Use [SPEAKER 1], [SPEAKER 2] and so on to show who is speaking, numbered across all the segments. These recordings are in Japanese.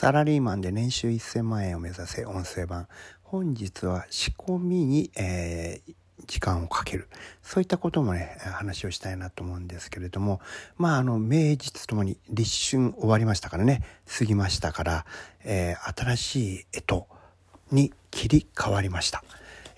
[SPEAKER 1] サラリーマンで年収1000万円を目指せ音声版。本日は仕込みに、えー、時間をかける。そういったこともね、話をしたいなと思うんですけれども、まあ、あの、名実ともに立春終わりましたからね、過ぎましたから、えー、新しい干支に切り替わりました。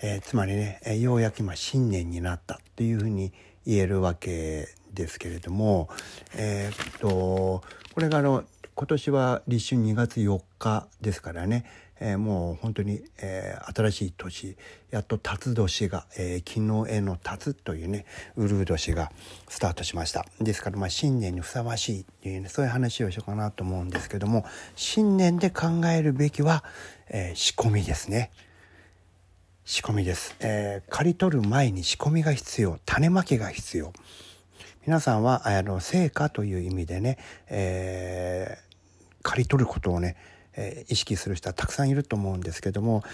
[SPEAKER 1] えー、つまりね、ようやく今新年になったっていうふうに言えるわけですけれども、えー、っと、これがあの、今年は立春2月4日ですからね、えー、もう本当に、えー、新しい年やっと辰年が、えー、昨日への辰というねウルー年がスタートしました。ですからまあ新年にふさわしいっていうねそういう話をしようかなと思うんですけども新年で考えるべきは、え仕込みですね。仕込みです、え刈り取る前に仕込みが必要。種まきが必要。皆さんはあの成果という意味でね、えー、刈り取ることをね、えー、意識する人はたくさんいると思うんですけども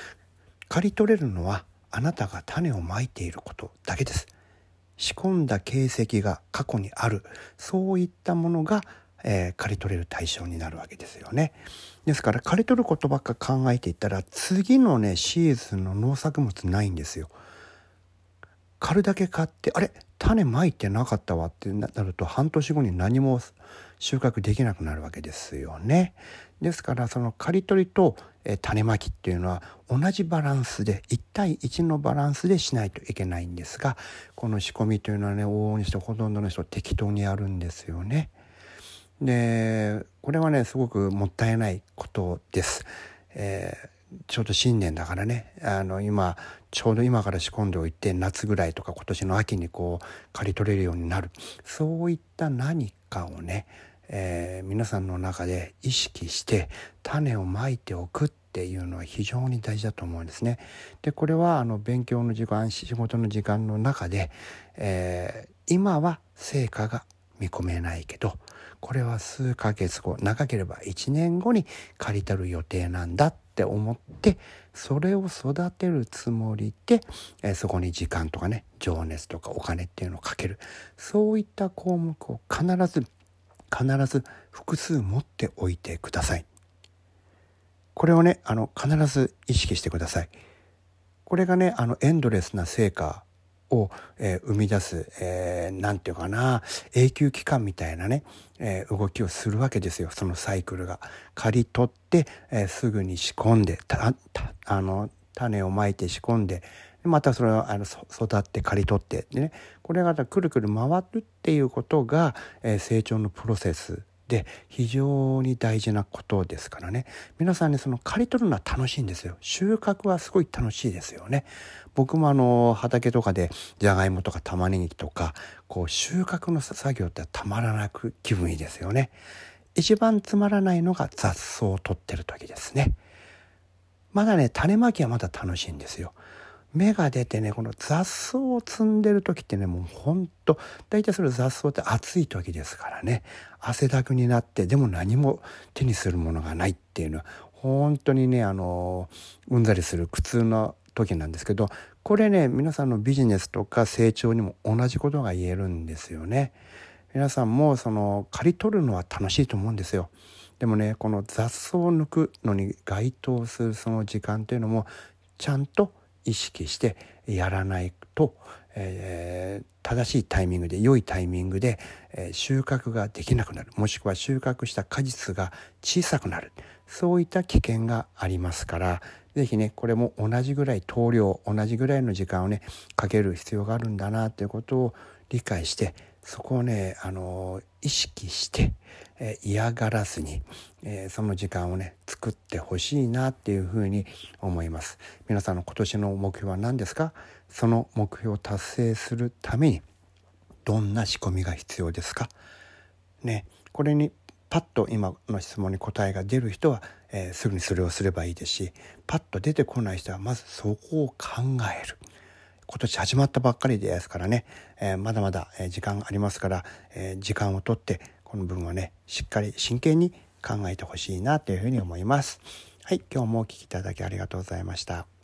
[SPEAKER 1] 刈り取れるのはあなたが種をまいていることだけです。仕込んだ形跡が過去にあるそういったものが、えー、刈り取れる対象になるわけですよね。ですから刈り取ることばっか考えていったら次のねシーズンの農作物ないんですよ。刈るだけ買ってあれ？種まいてなかったわってなると半年後に何も収穫できなくなるわけですよね。ですからその刈り取りと、種まきっていうのは同じバランスで1対1のバランスでしないといけないんですがこの仕込みというのはね往々にしてほとんどの人適当にやるんですよね。でこれはねすごくもったいないことです。えーちょうど新年だからねあの今ちょうど今から仕込んでおいて夏ぐらいとか今年の秋にこう刈り取れるようになるそういった何かをね、えー、皆さんの中で意識して種をまいておくっていうのは非常に大事だと思うんですね。でこれはあの勉強の時間仕事の時間の中で、えー、今は成果が見込めないけどこれは数ヶ月後長ければ1年後に刈り取る予定なんだってって思ってそれを育てるつもりで、えそこに時間とかね情熱とかお金っていうのをかけるそういった項目を必ず必ず複数持っておいてください。これをねあの必ず意識してください。これがねあのエンドレスな成果を、えー、生み出す、えー、なんていうかな永久期間みたいなね、えー、動きをするわけですよそのサイクルが。刈り取って、えー、すぐに仕込んでたたあの種をまいて仕込んでまたそれをあの育って刈り取ってでねこれがくるくる回るっていうことが、えー、成長のプロセスで非常に大事なことですからね。皆さんねその刈り取るのは楽しいんですよ。収穫はすごい楽しいですよね。僕もあの畑とかでじゃがいもとか玉ねぎとかこう収穫の作業ってたまらなく気分いいですよね。一番つまらないのが雑草を取ってる時ですね。まだね種まきはまだ楽しいんですよ。芽が出てねこの雑草を摘んでる時ってねもうほんと大体それ雑草って暑い時ですからね汗だくになってでも何も手にするものがないっていうのは本当にねあのうんざりする苦痛な時なんですけどこれね皆さんのビジネスとか成長にも同じことが言えるんですよね。皆さんもその刈り取るのは楽しいと思うんですよ。でもねこの雑草を抜くのに該当するその時間というのもちゃんと意識してやらないと、えー、正しいタイミングで良いタイミングで、え、収穫ができなくなる。もしくは収穫した果実が小さくなる。そういった危険がありますから是非ねこれも同じぐらい投量同じぐらいの時間をねかける必要があるんだなということを理解してそこをねあの意識して、え、嫌がらずに、え、その時間をね作ってほしいなっていうふうに思います。皆さんの今年の目標は何ですか？その目標を達成するためにどんな仕込みが必要ですか？ねこれにパッと今の質問に答えが出る人は、えー、すぐにそれをすればいいですしパッと出てこない人はまずそこを考える。今年始まったばっかりですからね、えー、まだまだ時間ありますから、えー、時間をとってこの文をねしっかり真剣に考えてほしいなというふうに思います。はい、今日もお聴きいただきありがとうございました。